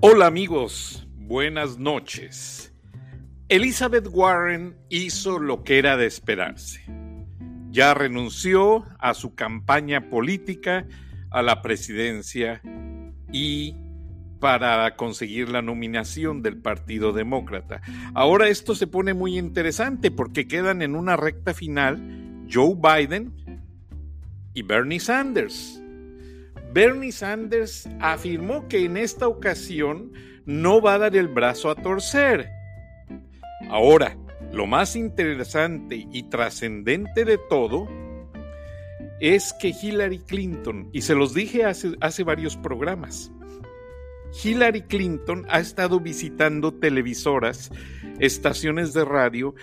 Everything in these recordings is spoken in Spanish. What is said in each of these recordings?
Hola amigos, buenas noches. Elizabeth Warren hizo lo que era de esperarse. Ya renunció a su campaña política a la presidencia y para conseguir la nominación del Partido Demócrata. Ahora esto se pone muy interesante porque quedan en una recta final Joe Biden y Bernie Sanders. Bernie Sanders afirmó que en esta ocasión no va a dar el brazo a torcer. Ahora, lo más interesante y trascendente de todo es que Hillary Clinton, y se los dije hace, hace varios programas, Hillary Clinton ha estado visitando televisoras, estaciones de radio,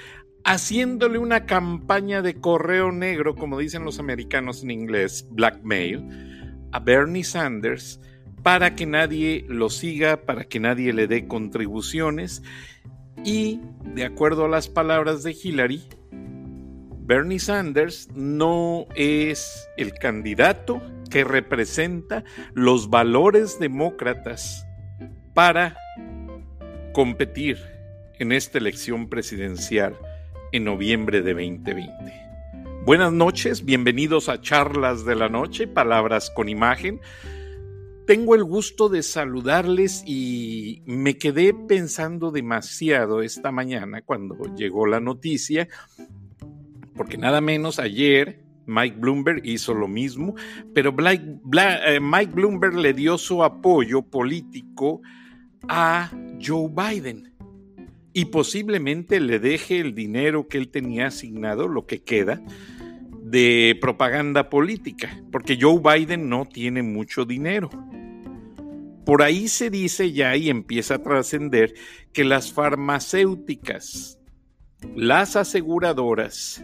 haciéndole una campaña de correo negro, como dicen los americanos en inglés, blackmail, a Bernie Sanders para que nadie lo siga, para que nadie le dé contribuciones y, de acuerdo a las palabras de Hillary, Bernie Sanders no es el candidato que representa los valores demócratas para competir en esta elección presidencial en noviembre de 2020. Buenas noches, bienvenidos a Charlas de la Noche, Palabras con Imagen. Tengo el gusto de saludarles y me quedé pensando demasiado esta mañana cuando llegó la noticia, porque nada menos ayer Mike Bloomberg hizo lo mismo, pero eh, Mike Bloomberg le dio su apoyo político a Joe Biden y posiblemente le deje el dinero que él tenía asignado, lo que queda, de propaganda política, porque Joe Biden no tiene mucho dinero. Por ahí se dice ya y empieza a trascender que las farmacéuticas, las aseguradoras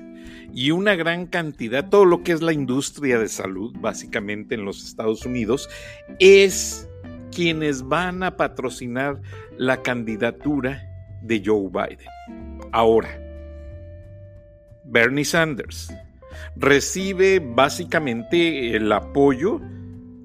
y una gran cantidad, todo lo que es la industria de salud, básicamente en los Estados Unidos, es quienes van a patrocinar la candidatura de Joe Biden. Ahora, Bernie Sanders, recibe básicamente el apoyo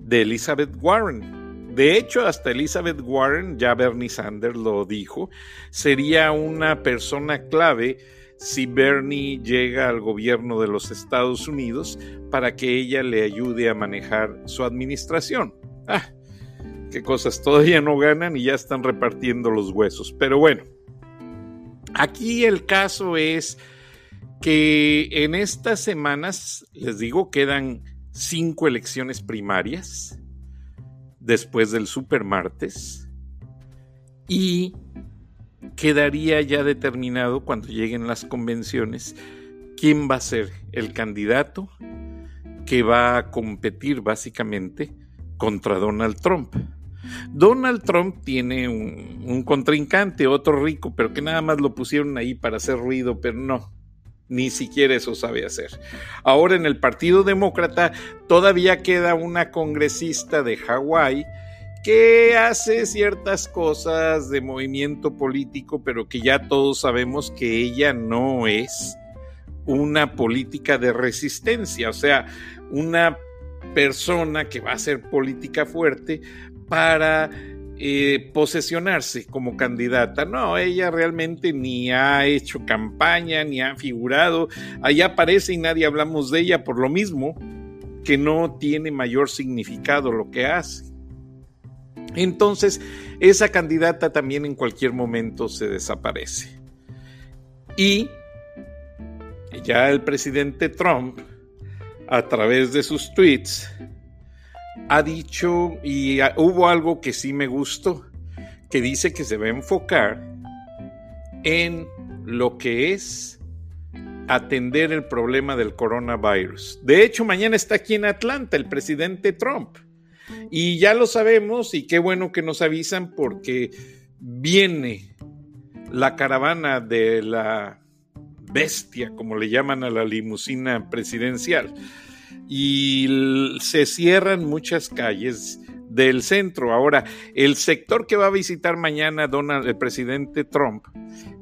de Elizabeth Warren. De hecho, hasta Elizabeth Warren, ya Bernie Sanders lo dijo, sería una persona clave si Bernie llega al gobierno de los Estados Unidos para que ella le ayude a manejar su administración. Ah, qué cosas, todavía no ganan y ya están repartiendo los huesos. Pero bueno, aquí el caso es que en estas semanas, les digo, quedan cinco elecciones primarias después del supermartes y quedaría ya determinado cuando lleguen las convenciones quién va a ser el candidato que va a competir básicamente contra Donald Trump. Donald Trump tiene un, un, contrincante, otro rico, pero que nada más lo pusieron ahí para hacer ruido, pero no, ni siquiera eso sabe hacer. Ahora en el Partido Demócrata todavía queda una congresista de Hawái que hace ciertas cosas de movimiento político, pero que ya todos sabemos que ella no es una política de resistencia, o sea, una persona que va a hacer política fuerte para eh, posesionarse como candidata. No, ella realmente ni ha hecho campaña, ni ha figurado. Ahí aparece y nadie hablamos de ella por lo mismo que no tiene mayor significado lo que hace. Entonces, esa candidata también en cualquier momento se desaparece. Y ya el presidente Trump, a través de sus tweets, ha dicho, y hubo algo que sí me gustó, que dice que se va a enfocar en lo que es atender el problema del coronavirus. De hecho, mañana está aquí en Atlanta el presidente Trump. Y ya lo sabemos y qué bueno que nos avisan porque viene la caravana de la bestia, como le llaman a la limusina presidencial y se cierran muchas calles del centro. Ahora, el sector que va a visitar mañana Donald, el presidente Trump,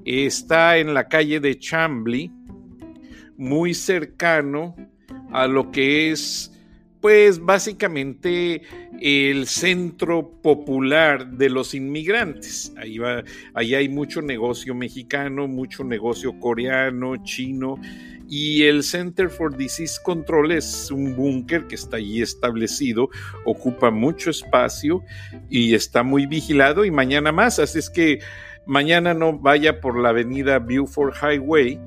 está en la calle de Chambly, muy cercano a lo que es pues básicamente el centro popular de los inmigrantes. Ahí, va, hay mucho negocio mexicano, mucho negocio coreano, chino, y el Center for Disease Control es un búnker que está allí establecido, ocupa mucho espacio y está muy vigilado y mañana más, así es que mañana no vaya por la avenida Beaufort Highway,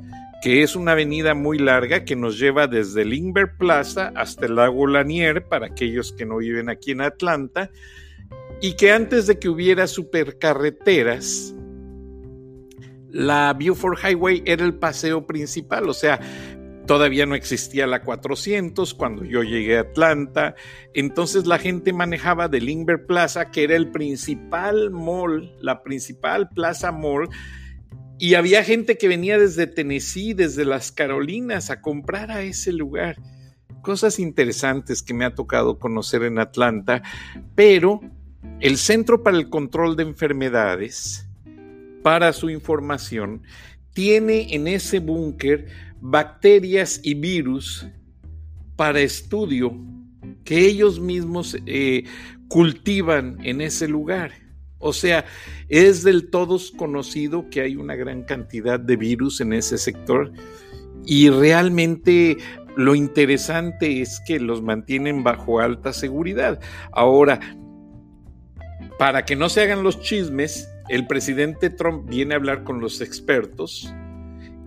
que es una avenida muy larga que nos lleva desde Lindbergh Plaza hasta el lago Lanier para aquellos que no viven aquí en Atlanta y que antes de que hubiera supercarreteras, la Beaufort Highway era el paseo principal, o sea, todavía no existía la 400 cuando yo llegué a Atlanta, entonces la gente manejaba de Lindbergh Plaza, que era el principal mall, la principal plaza mall, y había gente que venía desde Tennessee, desde las Carolinas, a comprar a ese lugar. Cosas interesantes que me ha tocado conocer en Atlanta, pero el Centro para el Control de Enfermedades, para su información, tiene en ese búnker bacterias y virus para estudio que ellos mismos eh, cultivan en ese lugar. O sea, es del todo conocido que hay una gran cantidad de virus en ese sector y realmente lo interesante es que los mantienen bajo alta seguridad. Ahora, para que no se hagan los chismes, el presidente Trump viene a hablar con los expertos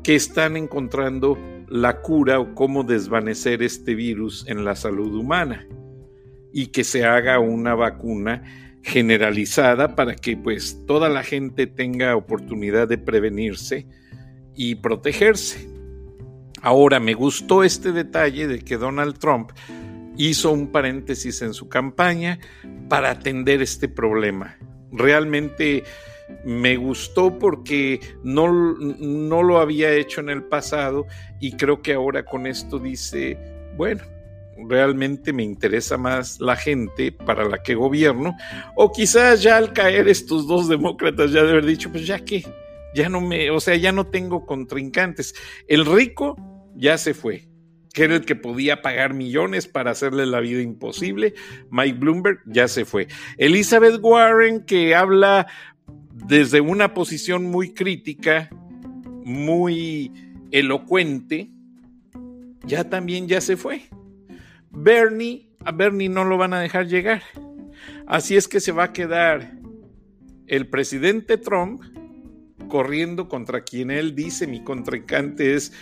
que están encontrando la cura o cómo desvanecer este virus en la salud humana y que se haga una vacuna generalizada para que pues toda la gente tenga oportunidad de prevenirse y protegerse. Ahora me gustó este detalle de que Donald Trump hizo un paréntesis en su campaña para atender este problema. Realmente me gustó porque no, no lo había hecho en el pasado y creo que ahora con esto dice, bueno, realmente me interesa más la gente para la que gobierno, o quizás ya al caer estos dos demócratas ya de haber dicho, pues ya que, ya no me, o sea, ya no tengo contrincantes. El rico ya se fue, que era el que podía pagar millones para hacerle la vida imposible. Mike Bloomberg ya se fue. Elizabeth Warren, que habla desde una posición muy crítica, muy elocuente, ya también ya se fue. Bernie, a Bernie no lo van a dejar llegar. Así es que se va a quedar el presidente Trump corriendo contra quien él dice mi contrincante es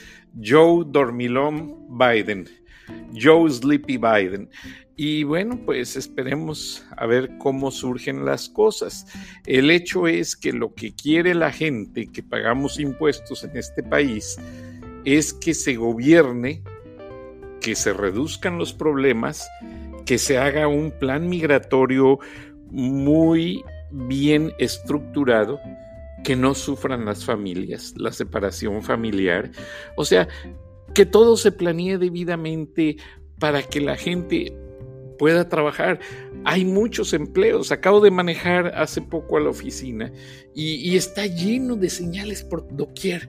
Joe Dormilón Biden, Joe Sleepy Biden. Y bueno, pues esperemos a ver cómo surgen las cosas. El hecho es que lo que quiere la gente que pagamos impuestos en este país es que se gobierne, que se reduzcan los problemas, que se haga un plan migratorio muy bien estructurado, que no sufran las familias, la separación familiar. O sea, que todo se planee debidamente para que la gente pueda trabajar. Hay muchos empleos. Acabo de manejar hace poco a la oficina y, está lleno de señales por doquier.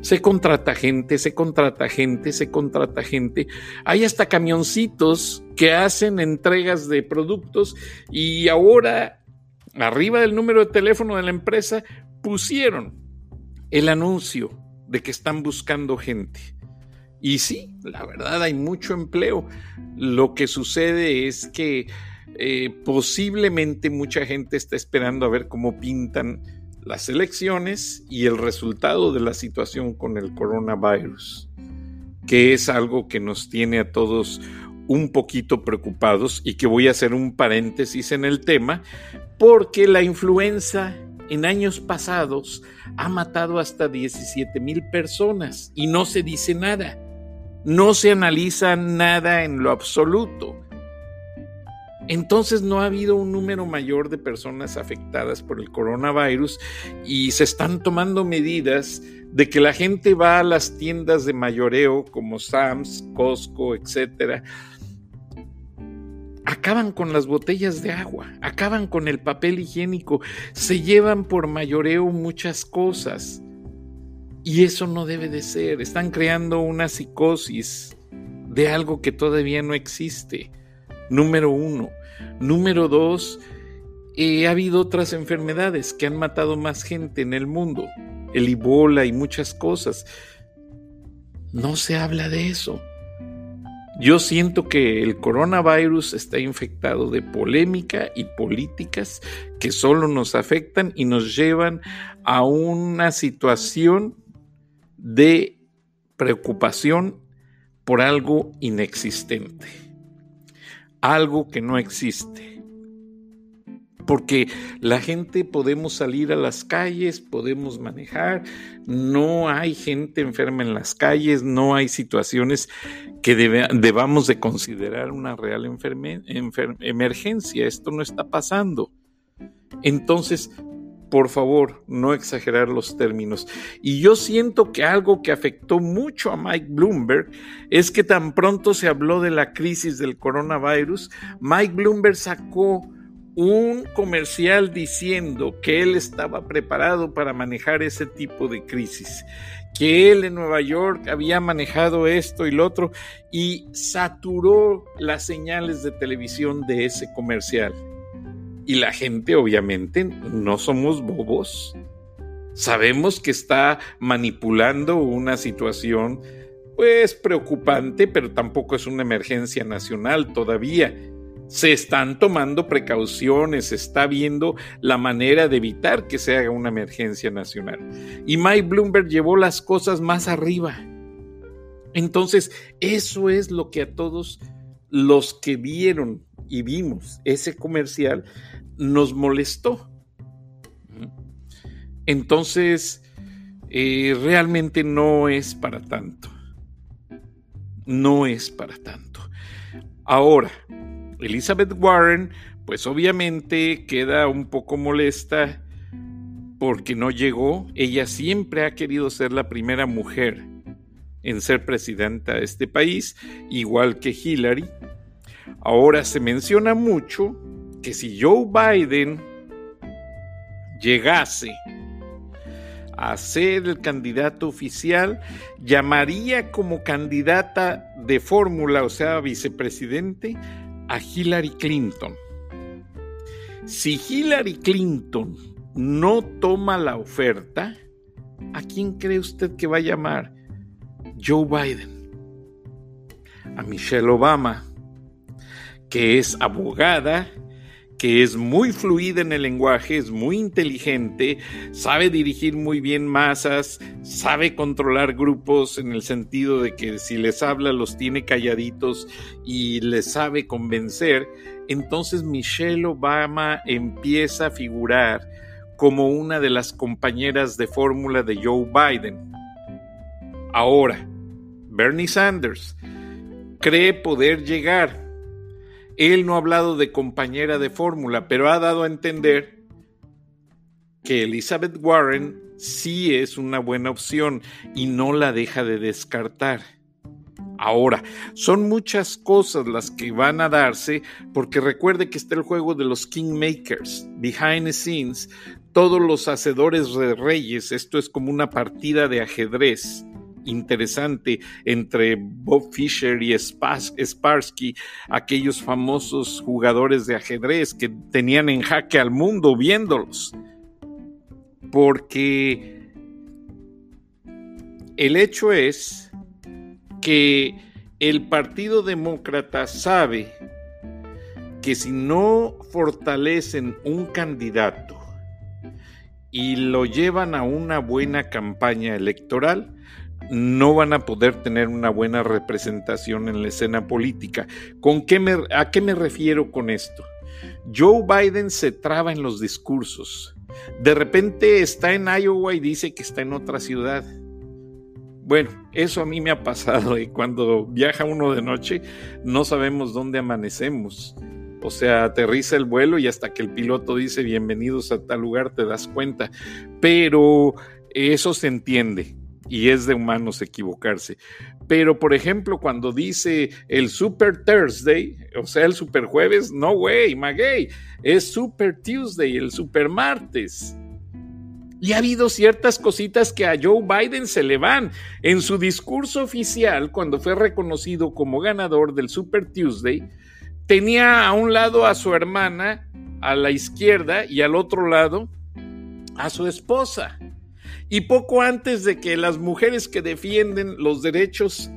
Se contrata gente, se contrata gente, se contrata gente. Hay hasta camioncitos que hacen entregas de productos y ahora, arriba del número de teléfono de la empresa, pusieron el anuncio de que están buscando gente. Y sí, la verdad hay mucho empleo. Lo que sucede es que eh, posiblemente mucha gente está esperando a ver cómo pintan las elecciones y el resultado de la situación con el coronavirus, que es algo que nos tiene a todos un poquito preocupados y que voy a hacer un paréntesis en el tema, porque la influenza en años pasados ha matado hasta 17 mil personas y no se dice nada no se analiza nada en lo absoluto. Entonces no ha habido un número mayor de personas afectadas por el coronavirus y se están tomando medidas de que la gente va a las tiendas de mayoreo como Sam's, Costco, etcétera. Acaban con las botellas de agua, acaban con el papel higiénico, se llevan por mayoreo muchas cosas. Y eso no debe de ser. Están creando una psicosis de algo que todavía no existe. Número uno. Número dos, eh, ha habido otras enfermedades que han matado más gente en el mundo, el Ebola y muchas cosas. No se habla de eso. Yo siento que el coronavirus está infectado de polémica y políticas que solo nos afectan y nos llevan a una situación de preocupación por algo inexistente, algo que no existe porque la gente podemos salir a las calles, podemos manejar, no hay gente enferma en las calles, no hay situaciones que debamos de considerar una real emergencia, esto no está pasando. Entonces, por favor, no exagerar los términos. Y yo siento que algo que afectó mucho a Mike Bloomberg es que tan pronto se habló de la crisis del coronavirus, Mike Bloomberg sacó un comercial diciendo que él estaba preparado para manejar ese tipo de crisis, que él en Nueva York había manejado esto y lo otro y saturó las señales de televisión de ese comercial. Y la gente obviamente no somos bobos. Sabemos que está manipulando una situación pues preocupante, pero tampoco es una emergencia nacional todavía se están tomando precauciones, se está viendo la manera de evitar que se haga una emergencia nacional. Y Mike Bloomberg llevó las cosas más arriba. Entonces, eso es lo que a todos los que vieron y vimos ese comercial nos molestó. Entonces, eh, realmente no es para tanto. No es para tanto. Ahora, Elizabeth Warren, pues obviamente queda un poco molesta porque no llegó. Ella siempre ha querido ser la primera mujer en ser presidenta de este país, igual que Hillary. Ahora se menciona mucho que si Joe Biden llegase a ser el candidato oficial, llamaría como candidata de fórmula, o sea, vicepresidente, a Hillary Clinton. Si Hillary Clinton no toma la oferta, ¿a quién cree usted que va a llamar? Joe Biden. A Michelle Obama, que es abogada que es muy fluida en el lenguaje, es muy inteligente, sabe dirigir muy bien masas, sabe controlar grupos en el sentido de que si les habla los tiene calladitos y les sabe convencer, entonces Michelle Obama empieza a figurar como una de las compañeras de fórmula de Joe Biden. Ahora, Bernie Sanders cree poder llegar él no ha hablado de compañera de fórmula, pero ha dado a entender que Elizabeth Warren sí es una buena opción y no la deja de descartar. Ahora, son muchas cosas las que van a darse porque recuerde que está el juego de los Kingmakers, behind the scenes, todos los hacedores de reyes, esto es como una partida de ajedrez interesante entre Bob Fischer y Sparsky, aquellos famosos jugadores de ajedrez que tenían en jaque al mundo viéndolos. Porque el hecho es que el Partido Demócrata sabe que si no fortalecen un candidato y lo llevan a una buena campaña electoral, no van a poder tener una buena representación en la escena política. ¿Con qué ¿A qué me refiero con esto? Joe Biden se traba en los discursos. De repente está en Iowa y dice que está en otra ciudad. Bueno, eso a mí me ha pasado y cuando viaja uno de noche no sabemos dónde amanecemos. O sea, aterriza el vuelo y hasta que el piloto dice bienvenidos a tal lugar te das cuenta. Pero eso se entiende y es de humanos equivocarse. Pero, por ejemplo, cuando dice el Super Thursday, o sea, el Super Jueves, no, güey, maguey, es Super Tuesday, el Super Martes. Y ha habido ciertas cositas que a Joe Biden se le van. En su discurso oficial, cuando fue reconocido como ganador del Super Tuesday, tenía a un lado a su hermana, a la izquierda, y al otro lado a su esposa. Y poco antes de que las mujeres que defienden los derechos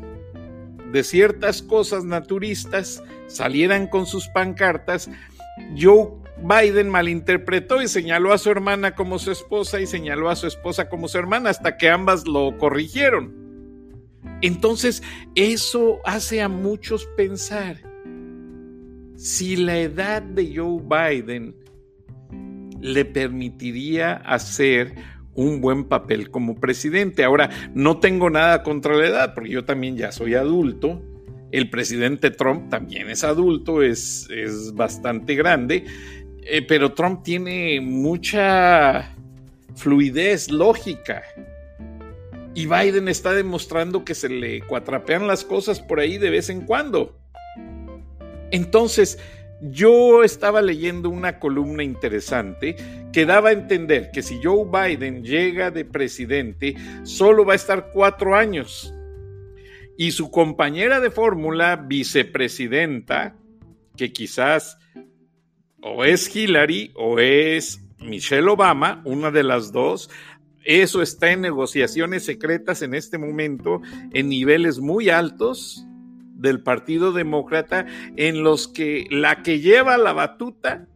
de ciertas cosas naturistas salieran con sus pancartas, Joe Biden malinterpretó y señaló a su hermana como su esposa y señaló a su esposa como su hermana hasta que ambas lo corrigieron. Entonces, eso hace a muchos pensar si la edad de Joe Biden le permitiría hacer un buen papel como presidente. Ahora, no tengo nada contra la edad, porque yo también ya soy adulto. El presidente Trump también es adulto, es, es bastante grande eh, pero Trump tiene mucha fluidez lógica. Y Biden está demostrando que se le cuatrapean las cosas por ahí de vez en cuando. Entonces, yo estaba leyendo una columna interesante que daba a entender que si Joe Biden llega de presidente, solo va a estar cuatro años. Y su compañera de fórmula, vicepresidenta, que quizás o es Hillary o es Michelle Obama, una de las dos. Eso está en negociaciones secretas en este momento en niveles muy altos del Partido Demócrata en los que la que lleva la batuta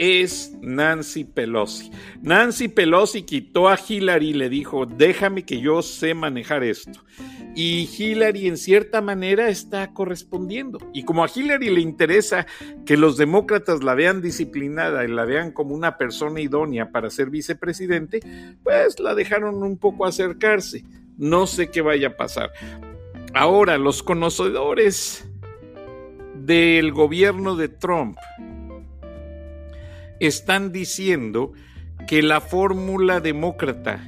es Nancy Pelosi. Nancy Pelosi quitó a Hillary y le dijo, déjame que yo sé manejar esto. Y Hillary en cierta manera está correspondiendo. Y como a Hillary le interesa que los demócratas la vean disciplinada y la vean como una persona idónea para ser vicepresidente, pues la dejaron un poco acercarse. No sé qué vaya a pasar. Ahora, los conocedores del gobierno de Trump están diciendo que la fórmula demócrata,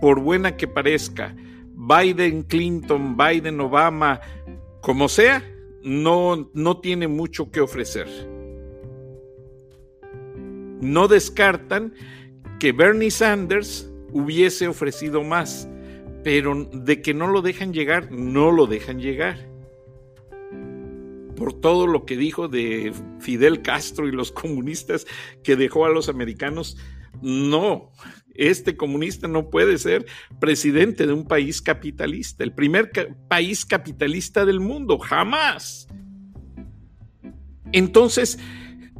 por buena que parezca, Biden, Clinton, Biden, Obama, como sea, no, no tiene mucho que ofrecer. No descartan que Bernie Sanders hubiese ofrecido más, pero de que no lo dejan llegar, no lo dejan llegar. Por todo lo que dijo de Fidel Castro y los comunistas que dejó a los americanos, no, este comunista no puede ser presidente de un país capitalista, el primer país capitalista del mundo, jamás. Entonces,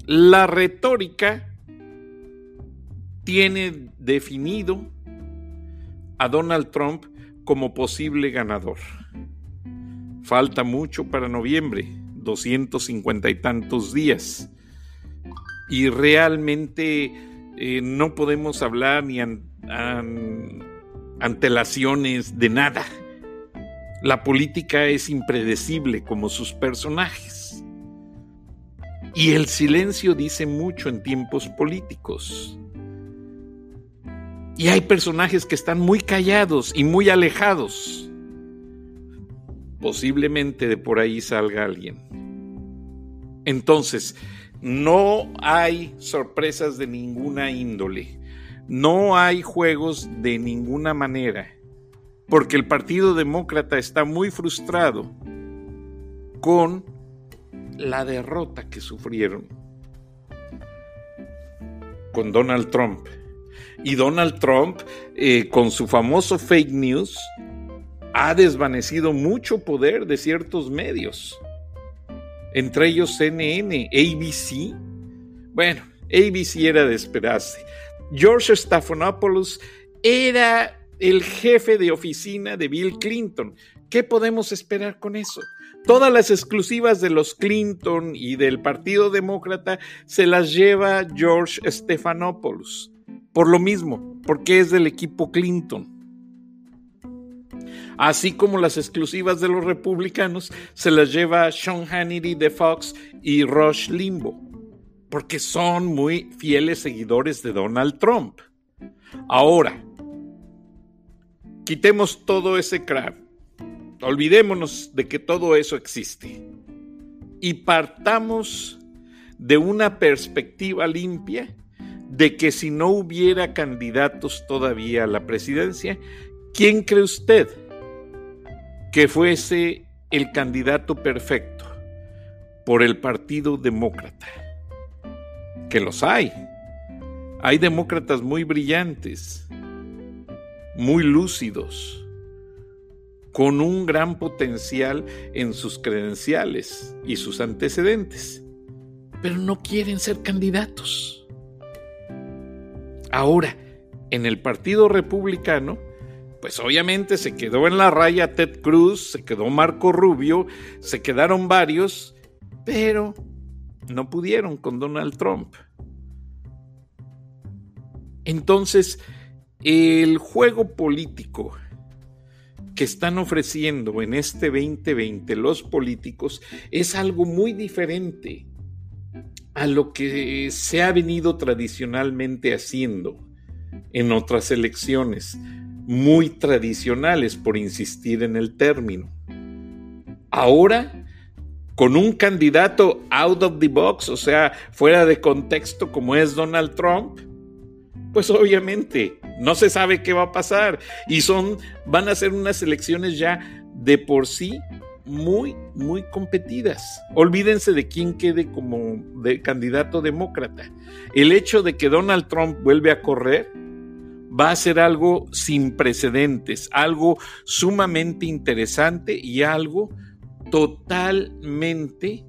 la retórica tiene definido a Donald Trump como posible ganador. Falta mucho para noviembre, 250 y tantos días. Y realmente eh, no podemos hablar ni antelaciones de nada. La política es impredecible como sus personajes. Y el silencio dice mucho en tiempos políticos. Y hay personajes que están muy callados y muy alejados. Posiblemente de por ahí salga alguien. Entonces, no hay sorpresas de ninguna índole. No hay juegos de ninguna manera. Porque el Partido Demócrata está muy frustrado con la derrota que sufrieron con Donald Trump. Y Donald Trump, eh, con su famoso fake news, ha desvanecido mucho poder de ciertos medios entre ellos CNN, ABC. Bueno, ABC era de esperarse. George Stephanopoulos era el jefe de oficina de Bill Clinton. ¿Qué podemos esperar con eso? Todas las exclusivas de los Clinton y del Partido Demócrata se las lleva George Stephanopoulos. Por lo mismo, porque es del equipo Clinton así como las exclusivas de los republicanos se las lleva Sean Hannity de Fox y Rush Limbo, porque son muy fieles seguidores de Donald Trump. Ahora, quitemos todo ese crap, olvidémonos de que todo eso existe. Y partamos de una perspectiva limpia de que si no hubiera candidatos todavía a la presidencia, ¿quién cree usted que fuese el candidato perfecto por el Partido Demócrata? Que los hay. Hay demócratas muy brillantes, muy lúcidos, con un gran potencial en sus credenciales y sus antecedentes, pero no quieren ser candidatos. Ahora, en el Partido Republicano, pues obviamente se quedó en la raya Ted Cruz, se quedó Marco Rubio, se quedaron varios, pero no pudieron con Donald Trump. Entonces, el juego político que están ofreciendo en este 2020 los políticos es algo muy diferente a lo que se ha venido tradicionalmente haciendo en otras elecciones, muy tradicionales por insistir en el término. Ahora, con un candidato out of the box, o sea, fuera de contexto como es Donald Trump, pues obviamente no se sabe qué va a pasar y son van a ser unas elecciones ya de por sí muy muy competidas. Olvídense de quién quede como de candidato demócrata. El hecho de que Donald Trump vuelve a correr va a ser algo sin precedentes, algo sumamente interesante y algo totalmente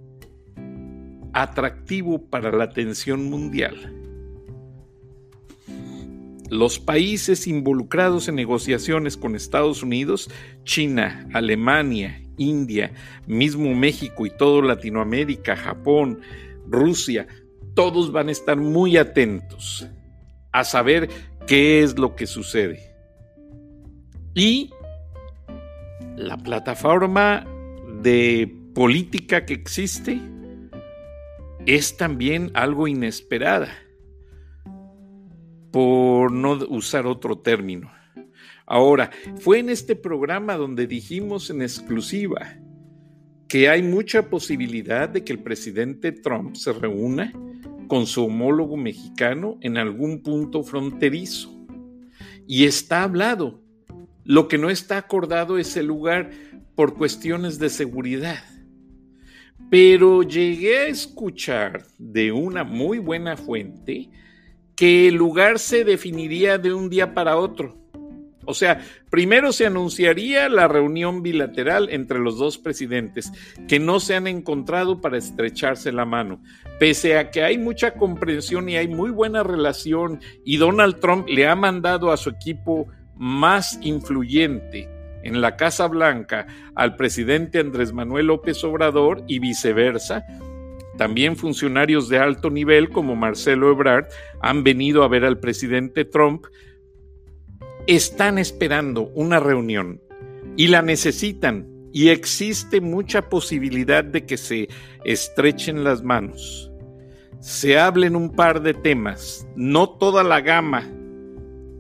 atractivo para la atención mundial. Los países involucrados en negociaciones con Estados Unidos, China, Alemania, India, mismo México y todo Latinoamérica, Japón, Rusia, todos van a estar muy atentos a saber qué es lo que sucede. Y la plataforma de política que existe es también algo inesperada por no usar otro término. Ahora, fue en este programa donde dijimos en exclusiva que hay mucha posibilidad de que el presidente Trump se reúna con su homólogo mexicano en algún punto fronterizo. Y está hablado. Lo que no está acordado es el lugar por cuestiones de seguridad. Pero llegué a escuchar de una muy buena fuente que el lugar se definiría de un día para otro. O sea, primero se anunciaría la reunión bilateral entre los dos presidentes, que no se han encontrado para estrecharse la mano. Pese a que hay mucha comprensión y hay muy buena relación, y Donald Trump le ha mandado a su equipo más influyente en la Casa Blanca al presidente Andrés Manuel López Obrador y viceversa, también funcionarios de alto nivel como Marcelo Ebrard han venido a ver al presidente Trump. Están esperando una reunión y la necesitan y existe mucha posibilidad de que se estrechen las manos. Se hablen un par de temas, no toda la gama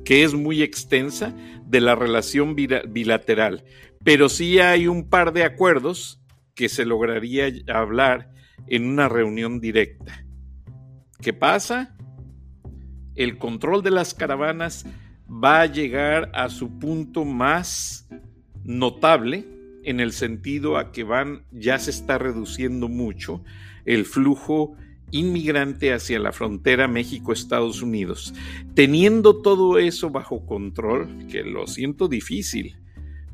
que es muy extensa de la relación bilateral, pero sí hay un par de acuerdos que se lograría hablar en una reunión directa. ¿Qué pasa? El control de las caravanas va a llegar a su punto más notable en el sentido a que van ya se está reduciendo mucho el flujo inmigrante hacia la frontera México-Estados Unidos. Teniendo todo eso bajo control, que lo siento difícil,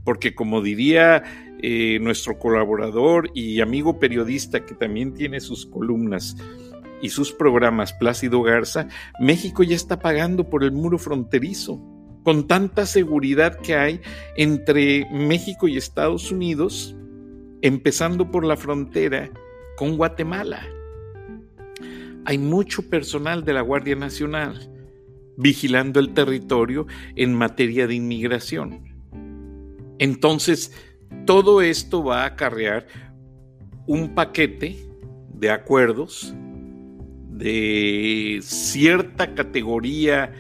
porque como diría eh, nuestro colaborador y amigo periodista que también tiene sus columnas y sus programas, Plácido Garza, México ya está pagando por el muro fronterizo, con tanta seguridad que hay entre México y Estados Unidos, empezando por la frontera con Guatemala. Hay mucho personal de la Guardia Nacional vigilando el territorio en materia de inmigración. Entonces, todo esto va a acarrear un paquete de acuerdos de cierta categoría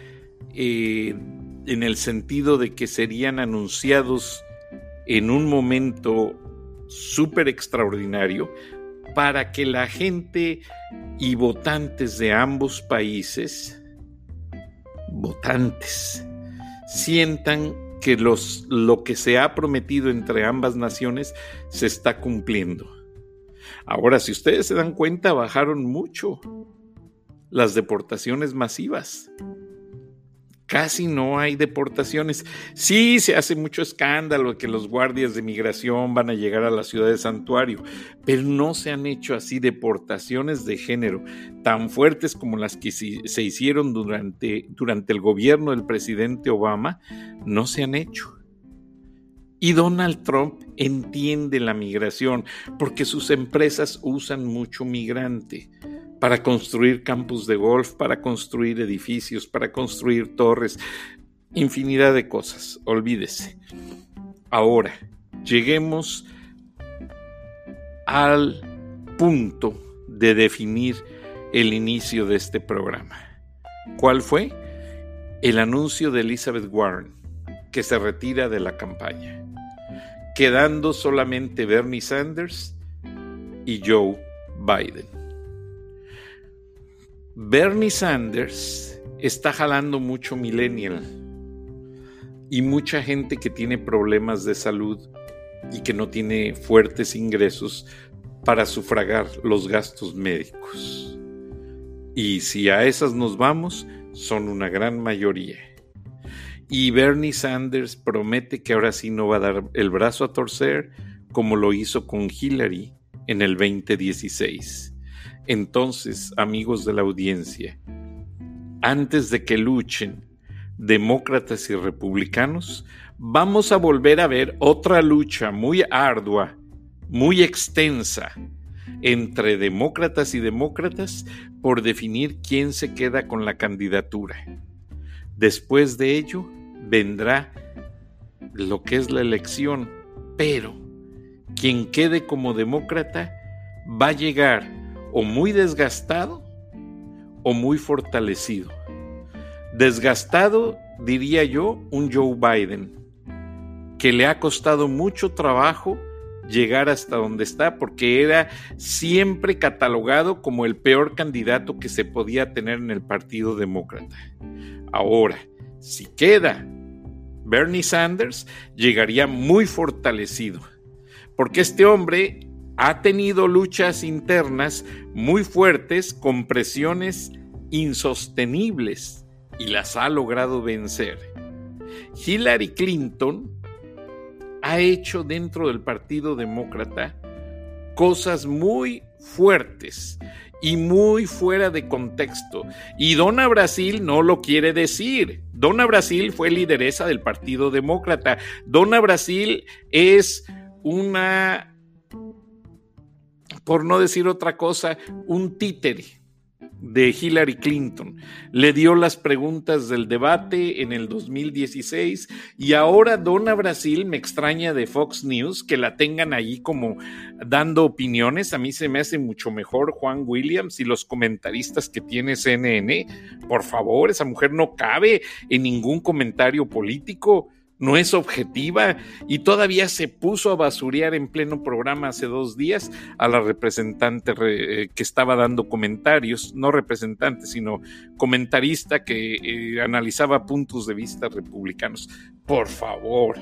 eh, en el sentido de que serían anunciados en un momento súper extraordinario para que la gente y votantes de ambos países votantes sientan que los, lo que se ha prometido entre ambas naciones se está cumpliendo. Ahora, si ustedes se dan cuenta, bajaron mucho las deportaciones masivas casi no hay deportaciones. Sí, se hace mucho escándalo que los guardias de migración van a llegar a la ciudad de Santuario, pero no se han hecho así deportaciones de género tan fuertes como las que se hicieron durante, durante el gobierno del presidente Obama, no se han hecho. Y Donald Trump entiende la migración porque sus empresas usan mucho migrante para construir campos de golf, para construir edificios, para construir torres, infinidad de cosas, olvídese. Ahora, lleguemos al punto de definir el inicio de este programa. ¿Cuál fue? El anuncio de Elizabeth Warren, que se retira de la campaña, quedando solamente Bernie Sanders y Joe Biden. Bernie Sanders está jalando mucho millennial y mucha gente que tiene problemas de salud y que no tiene fuertes ingresos para sufragar los gastos médicos. Y si a esas nos vamos, son una gran mayoría. Y Bernie Sanders promete que ahora sí no va a dar el brazo a torcer como lo hizo con Hillary en el 2016 entonces, amigos de la audiencia, antes de que luchen demócratas y republicanos, vamos a volver a ver otra lucha muy ardua, muy extensa entre demócratas y demócratas por definir quién se queda con la candidatura. Después de ello vendrá lo que es la elección, pero quien quede como demócrata va a llegar o muy desgastado o muy fortalecido. Desgastado, diría yo, un Joe Biden, que le ha costado mucho trabajo llegar hasta donde está, porque era siempre catalogado como el peor candidato que se podía tener en el Partido Demócrata. Ahora, si queda Bernie Sanders, llegaría muy fortalecido, porque este hombre ha tenido luchas internas muy fuertes con presiones insostenibles y las ha logrado vencer. Hillary Clinton ha hecho dentro del Partido Demócrata cosas muy fuertes y muy fuera de contexto. Y Donna Brasil no lo quiere decir. Donna Brasil fue lideresa del Partido Demócrata. Donna Brasil es una por no decir otra cosa, un títere de Hillary Clinton. Le dio las preguntas del debate en el 2016 y ahora Dona Brasil me extraña de Fox News que la tengan allí como dando opiniones. A mí se me hace mucho mejor Juan Williams y los comentaristas que tiene CNN. Por favor, esa mujer no cabe en ningún comentario político no es objetiva y todavía se puso a basurear en pleno programa hace dos días a la representante eh, que estaba dando comentarios, no representante, sino comentarista que eh, analizaba puntos de vista republicanos. Por favor,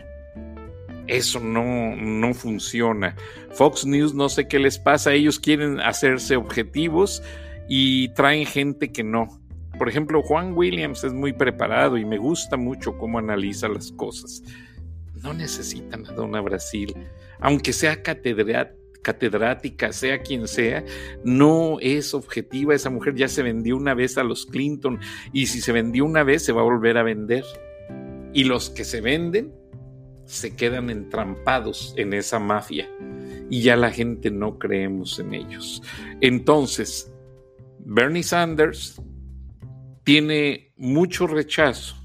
eso no, no funciona. Fox News no sé qué les pasa, ellos quieren hacerse objetivos y traen gente que no por ejemplo, Juan Williams es muy preparado y me gusta mucho cómo analiza las cosas. No necesitan a Dona Brasil, aunque sea catedrática, sea quien sea, no es objetiva. Esa mujer ya se vendió una vez a los Clinton y si se vendió una vez se va a volver a vender. Y los que se venden se quedan entrampados en esa mafia y ya la gente no creemos en ellos. Entonces, Bernie Sanders tiene mucho rechazo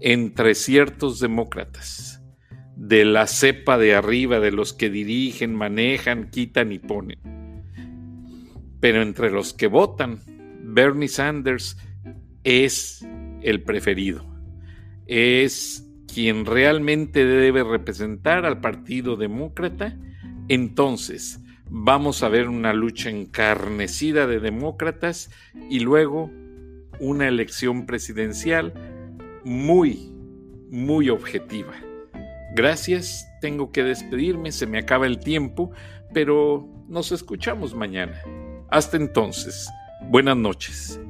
entre ciertos demócratas, de la cepa de arriba, de los que dirigen, manejan, quitan y ponen. Pero entre los que votan, Bernie Sanders es el preferido, es quien realmente debe representar al Partido Demócrata, entonces vamos a ver una lucha encarnecida de demócratas y luego una elección presidencial muy, muy objetiva. Gracias, tengo que despedirme, se me acaba el tiempo, pero nos escuchamos mañana. Hasta entonces, buenas noches.